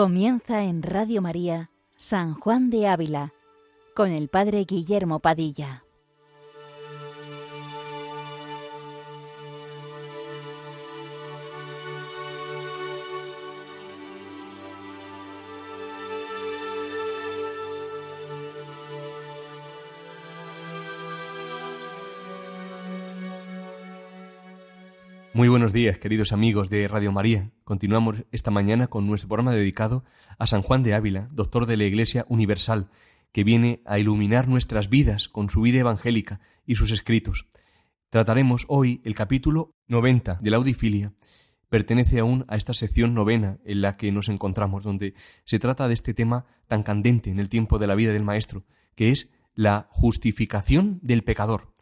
Comienza en Radio María San Juan de Ávila con el Padre Guillermo Padilla. Muy buenos días, queridos amigos de Radio María. Continuamos esta mañana con nuestro programa dedicado a San Juan de Ávila, doctor de la Iglesia Universal, que viene a iluminar nuestras vidas con su vida evangélica y sus escritos. Trataremos hoy el capítulo 90 de la Audifilia. Pertenece aún a esta sección novena en la que nos encontramos, donde se trata de este tema tan candente en el tiempo de la vida del Maestro, que es la justificación del pecador.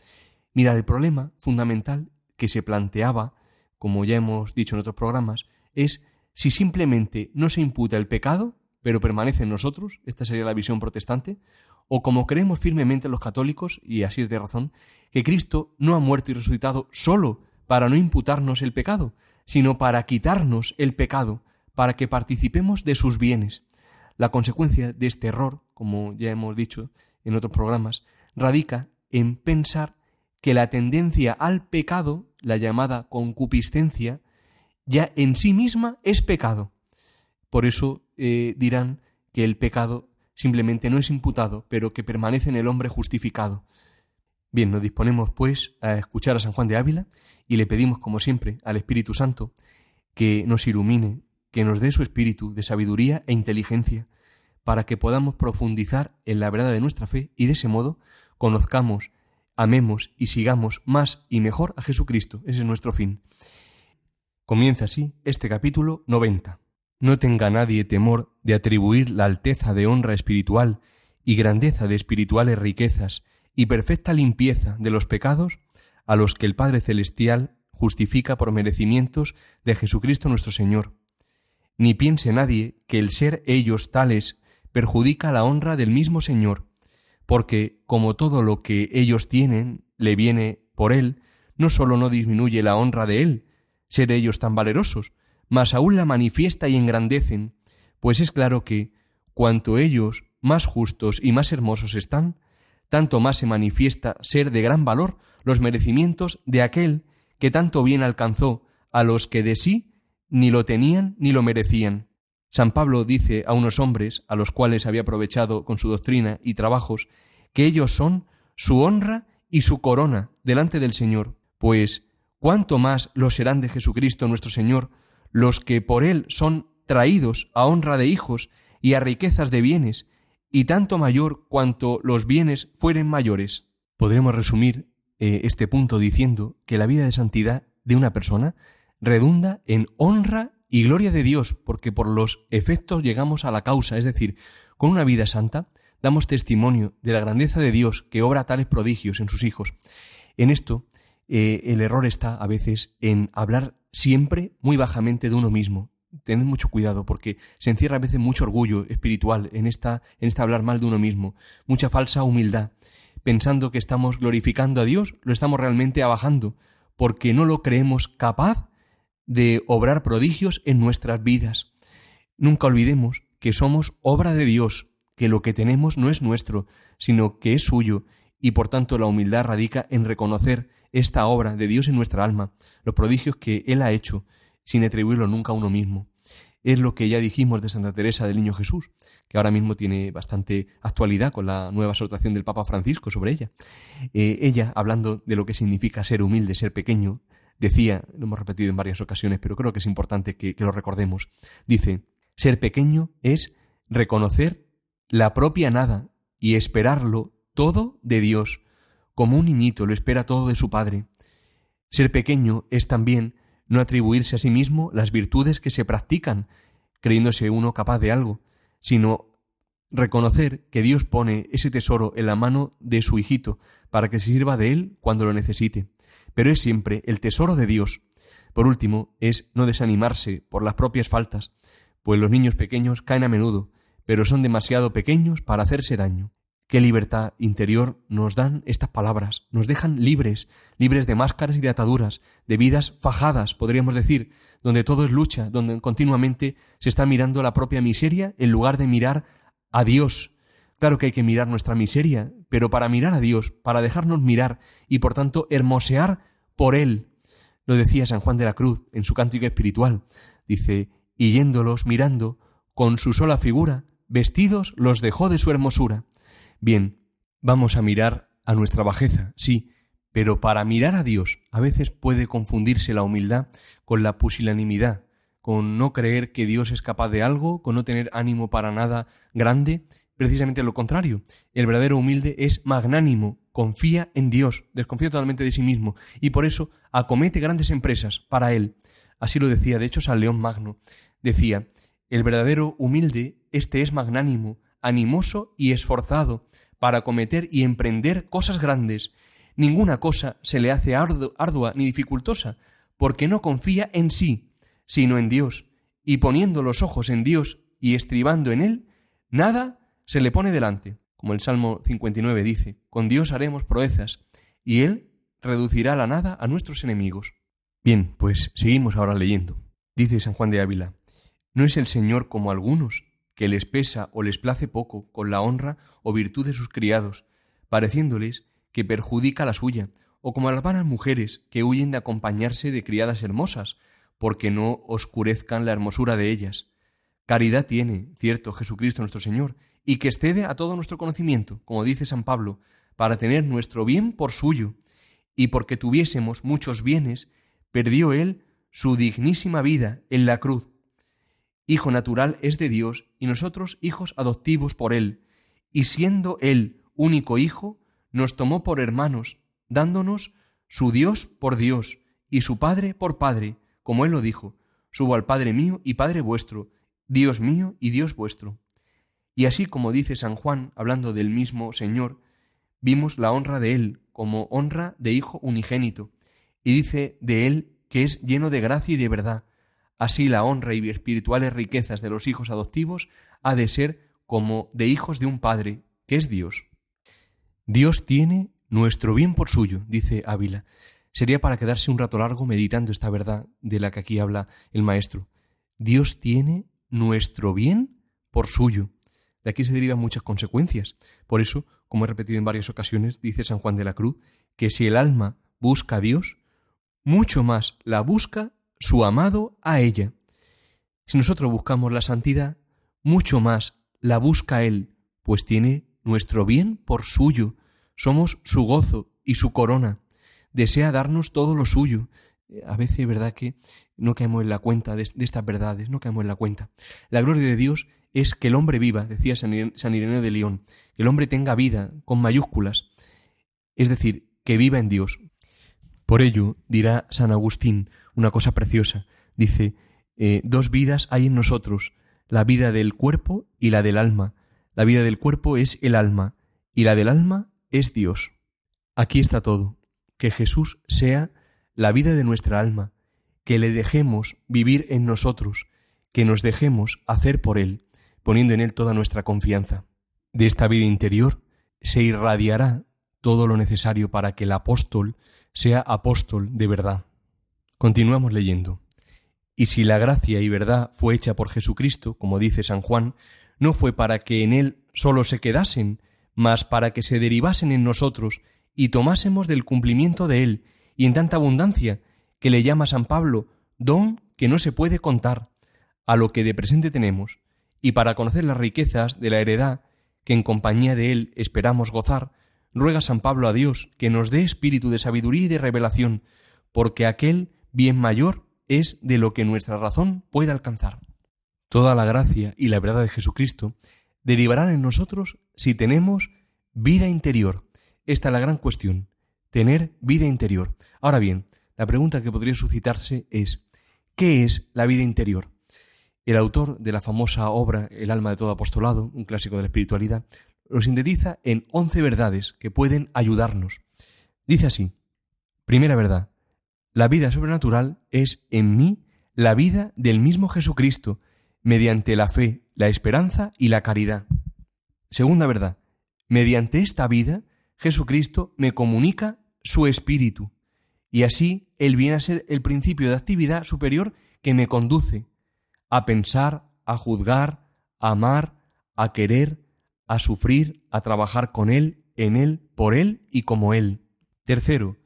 Mira, el problema fundamental que se planteaba como ya hemos dicho en otros programas, es si simplemente no se imputa el pecado, pero permanece en nosotros, esta sería la visión protestante, o como creemos firmemente los católicos, y así es de razón, que Cristo no ha muerto y resucitado solo para no imputarnos el pecado, sino para quitarnos el pecado, para que participemos de sus bienes. La consecuencia de este error, como ya hemos dicho en otros programas, radica en pensar que la tendencia al pecado la llamada concupiscencia, ya en sí misma es pecado. Por eso eh, dirán que el pecado simplemente no es imputado, pero que permanece en el hombre justificado. Bien, nos disponemos pues a escuchar a San Juan de Ávila y le pedimos, como siempre, al Espíritu Santo que nos ilumine, que nos dé su espíritu de sabiduría e inteligencia, para que podamos profundizar en la verdad de nuestra fe y de ese modo conozcamos amemos y sigamos más y mejor a Jesucristo. Ese es nuestro fin. Comienza así este capítulo 90. No tenga nadie temor de atribuir la alteza de honra espiritual y grandeza de espirituales riquezas y perfecta limpieza de los pecados a los que el Padre Celestial justifica por merecimientos de Jesucristo nuestro Señor. Ni piense nadie que el ser ellos tales perjudica la honra del mismo Señor, porque como todo lo que ellos tienen le viene por él, no sólo no disminuye la honra de él, ser ellos tan valerosos, mas aún la manifiesta y engrandecen, pues es claro que, cuanto ellos más justos y más hermosos están, tanto más se manifiesta ser de gran valor los merecimientos de aquel que tanto bien alcanzó a los que de sí ni lo tenían ni lo merecían. San Pablo dice a unos hombres, a los cuales había aprovechado con su doctrina y trabajos, que ellos son su honra y su corona delante del Señor, pues cuánto más lo serán de Jesucristo nuestro Señor, los que por Él son traídos a honra de hijos y a riquezas de bienes, y tanto mayor cuanto los bienes fueren mayores. Podremos resumir eh, este punto diciendo que la vida de santidad de una persona redunda en honra y gloria de Dios, porque por los efectos llegamos a la causa, es decir, con una vida santa damos testimonio de la grandeza de Dios que obra tales prodigios en sus hijos. En esto, eh, el error está a veces en hablar siempre muy bajamente de uno mismo. Tened mucho cuidado porque se encierra a veces mucho orgullo espiritual en esta, en esta hablar mal de uno mismo, mucha falsa humildad. Pensando que estamos glorificando a Dios, lo estamos realmente abajando, porque no lo creemos capaz de obrar prodigios en nuestras vidas. Nunca olvidemos que somos obra de Dios, que lo que tenemos no es nuestro, sino que es suyo, y por tanto la humildad radica en reconocer esta obra de Dios en nuestra alma, los prodigios que Él ha hecho, sin atribuirlo nunca a uno mismo. Es lo que ya dijimos de Santa Teresa del Niño Jesús, que ahora mismo tiene bastante actualidad con la nueva exhortación del Papa Francisco sobre ella. Eh, ella, hablando de lo que significa ser humilde, ser pequeño, decía, lo hemos repetido en varias ocasiones, pero creo que es importante que, que lo recordemos, dice, ser pequeño es reconocer la propia nada y esperarlo todo de Dios, como un niñito lo espera todo de su padre. Ser pequeño es también no atribuirse a sí mismo las virtudes que se practican, creyéndose uno capaz de algo, sino reconocer que Dios pone ese tesoro en la mano de su hijito para que se sirva de él cuando lo necesite. Pero es siempre el tesoro de Dios. Por último, es no desanimarse por las propias faltas, pues los niños pequeños caen a menudo, pero son demasiado pequeños para hacerse daño. Qué libertad interior nos dan estas palabras. Nos dejan libres, libres de máscaras y de ataduras, de vidas fajadas, podríamos decir, donde todo es lucha, donde continuamente se está mirando la propia miseria en lugar de mirar a Dios. Claro que hay que mirar nuestra miseria, pero para mirar a Dios, para dejarnos mirar y por tanto hermosear por Él. Lo decía San Juan de la Cruz en su cántico espiritual. Dice, y yéndolos mirando, con su sola figura, vestidos los dejó de su hermosura. Bien, vamos a mirar a nuestra bajeza, sí, pero para mirar a Dios a veces puede confundirse la humildad con la pusilanimidad, con no creer que Dios es capaz de algo, con no tener ánimo para nada grande, precisamente lo contrario. El verdadero humilde es magnánimo, confía en Dios, desconfía totalmente de sí mismo y por eso acomete grandes empresas para él. Así lo decía, de hecho, San León Magno. Decía, el verdadero humilde, este es magnánimo, animoso y esforzado para cometer y emprender cosas grandes. Ninguna cosa se le hace ardua ni dificultosa, porque no confía en sí, sino en Dios, y poniendo los ojos en Dios y estribando en Él, nada se le pone delante. Como el Salmo 59 dice, con Dios haremos proezas, y Él reducirá la nada a nuestros enemigos. Bien, pues seguimos ahora leyendo. Dice San Juan de Ávila, ¿no es el Señor como algunos, que les pesa o les place poco con la honra o virtud de sus criados, pareciéndoles que perjudica la suya, o como las vanas mujeres que huyen de acompañarse de criadas hermosas, porque no oscurezcan la hermosura de ellas. Caridad tiene, cierto, Jesucristo nuestro Señor, y que excede a todo nuestro conocimiento, como dice San Pablo, para tener nuestro bien por suyo, y porque tuviésemos muchos bienes, perdió Él su dignísima vida en la cruz, Hijo natural es de Dios y nosotros hijos adoptivos por Él, y siendo Él único Hijo, nos tomó por hermanos, dándonos su Dios por Dios y su Padre por Padre, como Él lo dijo, subo al Padre mío y Padre vuestro, Dios mío y Dios vuestro. Y así como dice San Juan, hablando del mismo Señor, vimos la honra de Él como honra de Hijo unigénito, y dice de Él que es lleno de gracia y de verdad, Así la honra y espirituales riquezas de los hijos adoptivos ha de ser como de hijos de un Padre, que es Dios. Dios tiene nuestro bien por suyo, dice Ávila. Sería para quedarse un rato largo meditando esta verdad de la que aquí habla el Maestro. Dios tiene nuestro bien por suyo. De aquí se derivan muchas consecuencias. Por eso, como he repetido en varias ocasiones, dice San Juan de la Cruz, que si el alma busca a Dios, mucho más la busca su amado a ella. Si nosotros buscamos la santidad, mucho más la busca Él, pues tiene nuestro bien por suyo, somos su gozo y su corona. Desea darnos todo lo suyo. A veces, verdad que no caemos en la cuenta de, estas verdades, no caemos en la cuenta. La gloria de Dios es que el hombre viva, decía San Ireneo de León, que el hombre tenga vida con mayúsculas, es decir, que viva en Dios. Por ello, dirá San Agustín, una cosa preciosa. Dice, eh, dos vidas hay en nosotros, la vida del cuerpo y la del alma. La vida del cuerpo es el alma y la del alma es Dios. Aquí está todo. Que Jesús sea la vida de nuestra alma, que le dejemos vivir en nosotros, que nos dejemos hacer por Él, poniendo en Él toda nuestra confianza. De esta vida interior se irradiará todo lo necesario para que el apóstol sea apóstol de verdad. Continuamos leyendo. Y si la gracia y verdad fue hecha por Jesucristo, como dice San Juan, no fue para que en él sólo se quedasen, mas para que se derivasen en nosotros y tomásemos del cumplimiento de él, y en tanta abundancia, que le llama San Pablo don que no se puede contar, a lo que de presente tenemos, y para conocer las riquezas de la heredad que en compañía de él esperamos gozar, ruega San Pablo a Dios que nos dé espíritu de sabiduría y de revelación, porque aquel bien mayor es de lo que nuestra razón puede alcanzar. Toda la gracia y la verdad de Jesucristo derivarán en nosotros si tenemos vida interior. Esta es la gran cuestión, tener vida interior. Ahora bien, la pregunta que podría suscitarse es, ¿qué es la vida interior? El autor de la famosa obra El alma de todo apostolado, un clásico de la espiritualidad, lo sintetiza en once verdades que pueden ayudarnos. Dice así, primera verdad, la vida sobrenatural es en mí la vida del mismo Jesucristo, mediante la fe, la esperanza y la caridad. Segunda verdad, Mediante esta vida, Jesucristo me comunica su espíritu, y así Él viene a ser el principio de actividad superior que me conduce a pensar, a juzgar, a amar, a querer, a sufrir, a trabajar con Él, en Él, por Él y como Él. Tercero,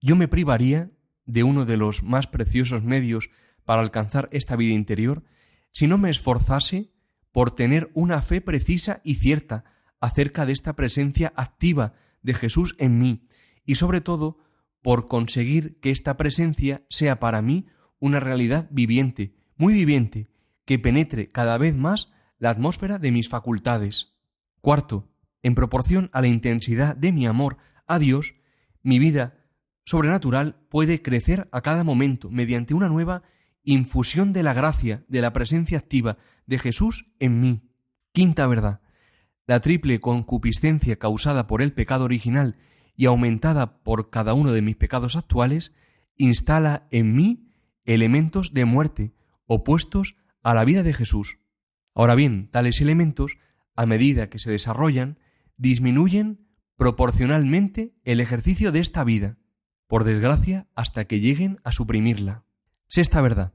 yo me privaría de uno de los más preciosos medios para alcanzar esta vida interior si no me esforzase por tener una fe precisa y cierta acerca de esta presencia activa de Jesús en mí y sobre todo por conseguir que esta presencia sea para mí una realidad viviente, muy viviente, que penetre cada vez más la atmósfera de mis facultades. Cuarto, en proporción a la intensidad de mi amor a Dios, mi vida sobrenatural puede crecer a cada momento mediante una nueva infusión de la gracia, de la presencia activa de Jesús en mí. Quinta verdad. La triple concupiscencia causada por el pecado original y aumentada por cada uno de mis pecados actuales, instala en mí elementos de muerte opuestos a la vida de Jesús. Ahora bien, tales elementos, a medida que se desarrollan, disminuyen proporcionalmente el ejercicio de esta vida, por desgracia hasta que lleguen a suprimirla. Sexta verdad.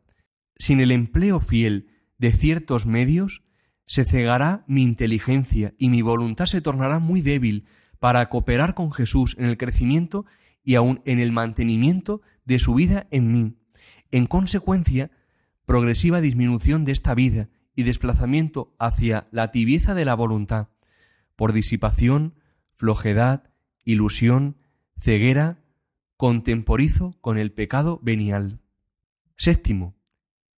Sin el empleo fiel de ciertos medios, se cegará mi inteligencia y mi voluntad se tornará muy débil para cooperar con Jesús en el crecimiento y aun en el mantenimiento de su vida en mí. En consecuencia, progresiva disminución de esta vida y desplazamiento hacia la tibieza de la voluntad, por disipación, flojedad, ilusión, ceguera, contemporizo con el pecado venial. Séptimo,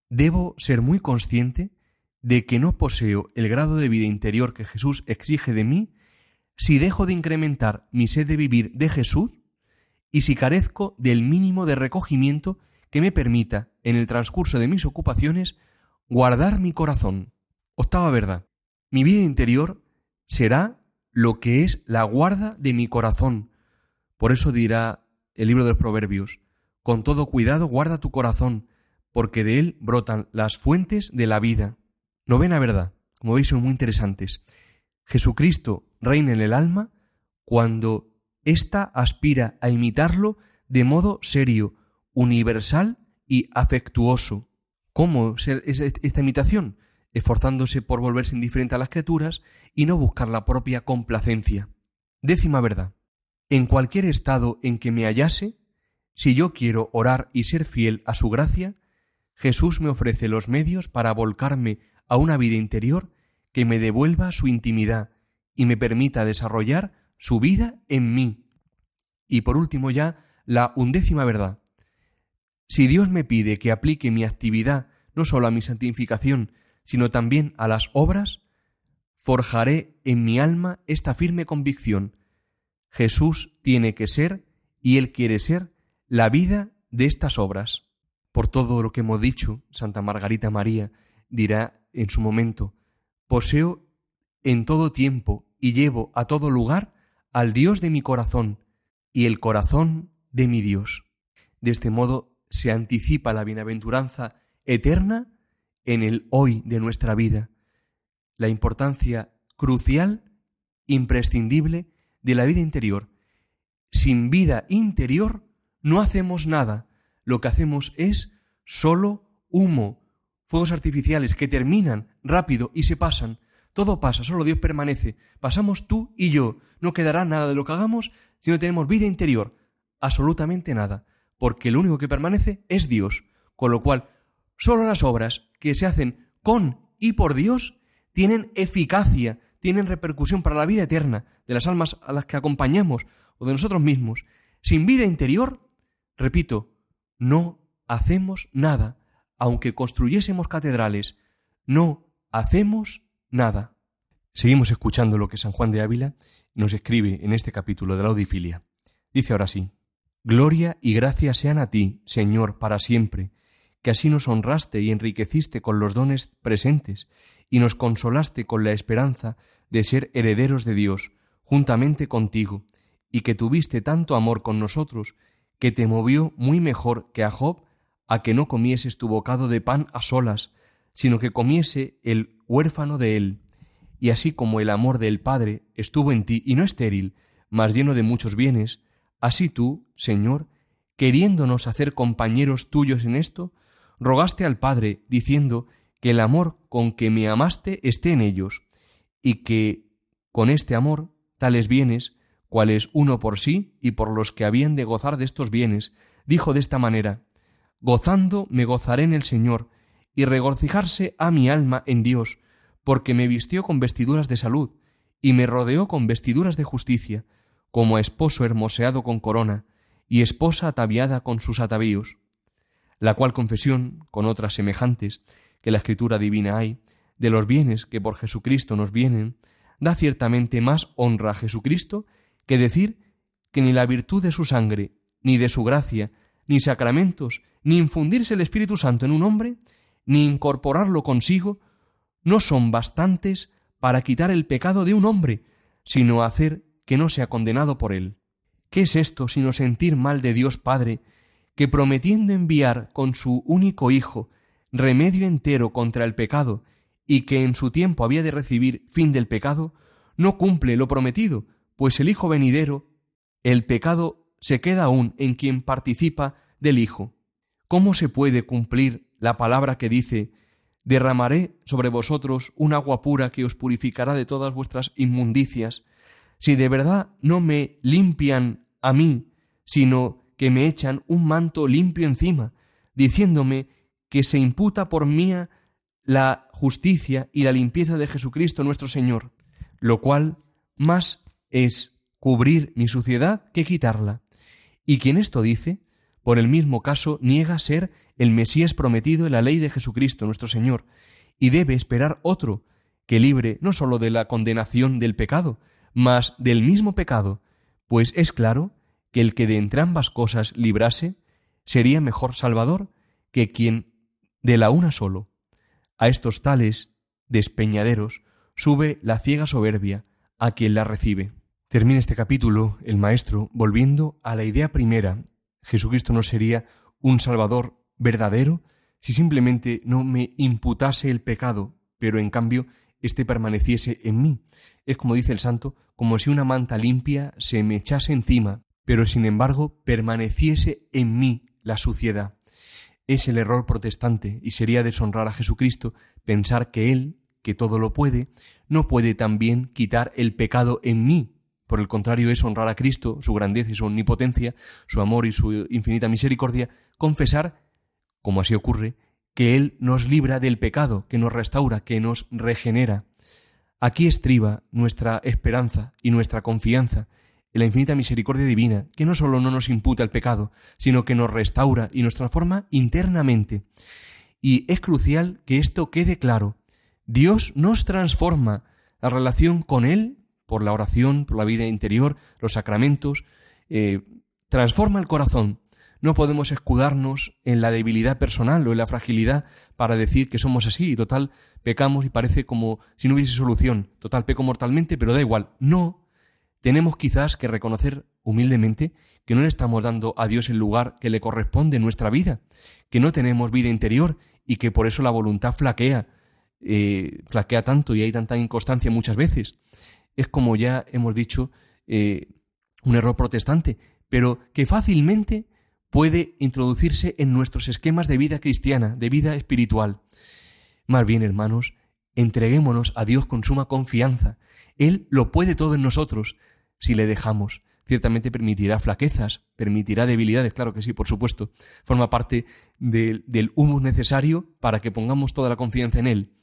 debo ser muy consciente de que no poseo el grado de vida interior que Jesús exige de mí si dejo de incrementar mi sed de vivir de Jesús y si carezco del mínimo de recogimiento que me permita, en el transcurso de mis ocupaciones, guardar mi corazón. Octava verdad. Mi vida interior será lo que es la guarda de mi corazón. Por eso dirá el libro de los Proverbios, con todo cuidado guarda tu corazón, porque de él brotan las fuentes de la vida. Novena verdad. Como veis son muy interesantes. Jesucristo reina en el alma cuando ésta aspira a imitarlo de modo serio, universal y afectuoso. ¿Cómo es esta imitación? Esforzándose por volverse indiferente a las criaturas y no buscar la propia complacencia. Décima verdad. En cualquier estado en que me hallase, si yo quiero orar y ser fiel a su gracia, Jesús me ofrece los medios para volcarme a una vida interior que me devuelva su intimidad y me permita desarrollar su vida en mí. Y por último ya, la undécima verdad. Si Dios me pide que aplique mi actividad no solo a mi santificación, sino también a las obras, forjaré en mi alma esta firme convicción. Jesús tiene que ser, y Él quiere ser, la vida de estas obras. Por todo lo que hemos dicho, Santa Margarita María dirá en su momento, poseo en todo tiempo y llevo a todo lugar al Dios de mi corazón y el corazón de mi Dios. De este modo se anticipa la bienaventuranza eterna en el hoy de nuestra vida, la importancia crucial, imprescindible de la vida interior. Sin vida interior no hacemos nada, lo que hacemos es solo humo, fuegos artificiales que terminan rápido y se pasan, todo pasa, solo Dios permanece. Pasamos tú y yo. No quedará nada de lo que hagamos si no tenemos vida interior. Absolutamente nada. Porque lo único que permanece es Dios. Con lo cual, solo las obras que se hacen con y por Dios tienen eficacia, tienen repercusión para la vida eterna de las almas a las que acompañamos o de nosotros mismos. Sin vida interior, repito, no hacemos nada. Aunque construyésemos catedrales, no hacemos nada. Seguimos escuchando lo que San Juan de Ávila nos escribe en este capítulo de la Audifilia. Dice ahora sí, Gloria y gracia sean a ti, Señor, para siempre, que así nos honraste y enriqueciste con los dones presentes, y nos consolaste con la esperanza de ser herederos de Dios, juntamente contigo, y que tuviste tanto amor con nosotros, que te movió muy mejor que a Job a que no comieses tu bocado de pan a solas, sino que comiese el huérfano de él, y así como el amor del Padre estuvo en ti y no estéril, mas lleno de muchos bienes, así tú, Señor, queriéndonos hacer compañeros tuyos en esto, rogaste al Padre, diciendo que el amor con que me amaste esté en ellos, y que con este amor tales bienes, cuales uno por sí y por los que habían de gozar de estos bienes, dijo de esta manera, Gozando me gozaré en el Señor, y regocijarse a mi alma en Dios, porque me vistió con vestiduras de salud, y me rodeó con vestiduras de justicia, como esposo hermoseado con corona, y esposa ataviada con sus atavíos. La cual confesión, con otras semejantes, que la escritura divina hay, de los bienes que por Jesucristo nos vienen, da ciertamente más honra a Jesucristo que decir que ni la virtud de su sangre, ni de su gracia, ni sacramentos, ni infundirse el Espíritu Santo en un hombre, ni incorporarlo consigo, no son bastantes para quitar el pecado de un hombre, sino hacer que no sea condenado por él. ¿Qué es esto sino sentir mal de Dios Padre, que prometiendo enviar con su único Hijo remedio entero contra el pecado, y que en su tiempo había de recibir fin del pecado, no cumple lo prometido, pues el Hijo venidero, el pecado se queda aún en quien participa del Hijo. ¿Cómo se puede cumplir la palabra que dice derramaré sobre vosotros un agua pura que os purificará de todas vuestras inmundicias, si de verdad no me limpian a mí, sino que me echan un manto limpio encima, diciéndome que se imputa por mía la justicia y la limpieza de Jesucristo nuestro Señor, lo cual más es cubrir mi suciedad que quitarla. Y quien esto dice, por el mismo caso niega ser el Mesías prometido en la ley de Jesucristo nuestro Señor, y debe esperar otro, que libre no sólo de la condenación del pecado, mas del mismo pecado, pues es claro que el que de entrambas cosas librase sería mejor Salvador que quien de la una solo. A estos tales despeñaderos sube la ciega soberbia a quien la recibe. Termina este capítulo el maestro volviendo a la idea primera. Jesucristo no sería un Salvador verdadero si simplemente no me imputase el pecado, pero en cambio éste permaneciese en mí. Es como dice el santo, como si una manta limpia se me echase encima, pero sin embargo permaneciese en mí la suciedad. Es el error protestante y sería deshonrar a Jesucristo pensar que Él, que todo lo puede, no puede también quitar el pecado en mí. Por el contrario, es honrar a Cristo, su grandeza y su omnipotencia, su amor y su infinita misericordia, confesar como así ocurre, que Él nos libra del pecado, que nos restaura, que nos regenera. Aquí estriba nuestra esperanza y nuestra confianza en la infinita misericordia divina, que no solo no nos imputa el pecado, sino que nos restaura y nos transforma internamente. Y es crucial que esto quede claro. Dios nos transforma la relación con Él, por la oración, por la vida interior, los sacramentos, eh, transforma el corazón, no podemos escudarnos en la debilidad personal o en la fragilidad para decir que somos así y total pecamos y parece como si no hubiese solución. Total peco mortalmente, pero da igual. No. Tenemos quizás que reconocer humildemente que no le estamos dando a Dios el lugar que le corresponde en nuestra vida, que no tenemos vida interior y que por eso la voluntad flaquea, eh, flaquea tanto y hay tanta inconstancia muchas veces. Es como ya hemos dicho, eh, un error protestante, pero que fácilmente puede introducirse en nuestros esquemas de vida cristiana, de vida espiritual. Más bien, hermanos, entreguémonos a Dios con suma confianza. Él lo puede todo en nosotros si le dejamos. Ciertamente permitirá flaquezas, permitirá debilidades, claro que sí, por supuesto. Forma parte del, del humus necesario para que pongamos toda la confianza en Él.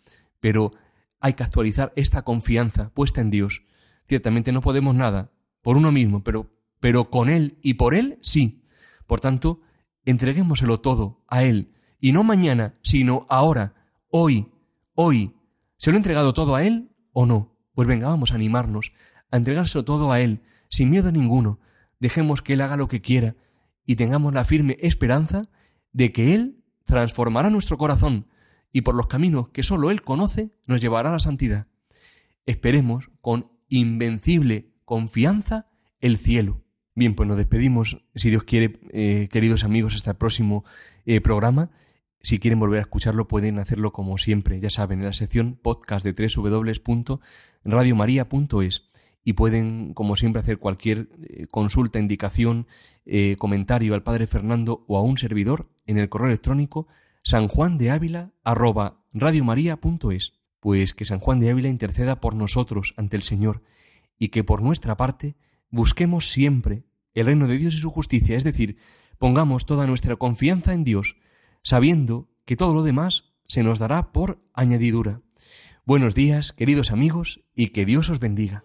Pero hay que actualizar esta confianza puesta en Dios. Ciertamente no podemos nada por uno mismo, pero, pero con Él y por Él sí. Por tanto, entreguémoselo todo a Él, y no mañana, sino ahora, hoy, hoy. ¿Se lo he entregado todo a Él o no? Pues venga, vamos a animarnos, a entregárselo todo a Él, sin miedo ninguno. Dejemos que Él haga lo que quiera y tengamos la firme esperanza de que Él transformará nuestro corazón y por los caminos que sólo Él conoce nos llevará a la santidad. Esperemos con invencible confianza el cielo. Bien, pues nos despedimos, si Dios quiere, eh, queridos amigos, hasta el próximo eh, programa. Si quieren volver a escucharlo pueden hacerlo como siempre, ya saben, en la sección podcast de www.radiomaria.es y pueden, como siempre, hacer cualquier eh, consulta, indicación, comentario al Padre Fernando o a un servidor en el correo electrónico sanjuandeávila@radiomaria.es. Pues que San Juan de Ávila interceda por nosotros ante el Señor y que por nuestra parte busquemos siempre el reino de Dios y su justicia, es decir, pongamos toda nuestra confianza en Dios, sabiendo que todo lo demás se nos dará por añadidura. Buenos días, queridos amigos, y que Dios os bendiga.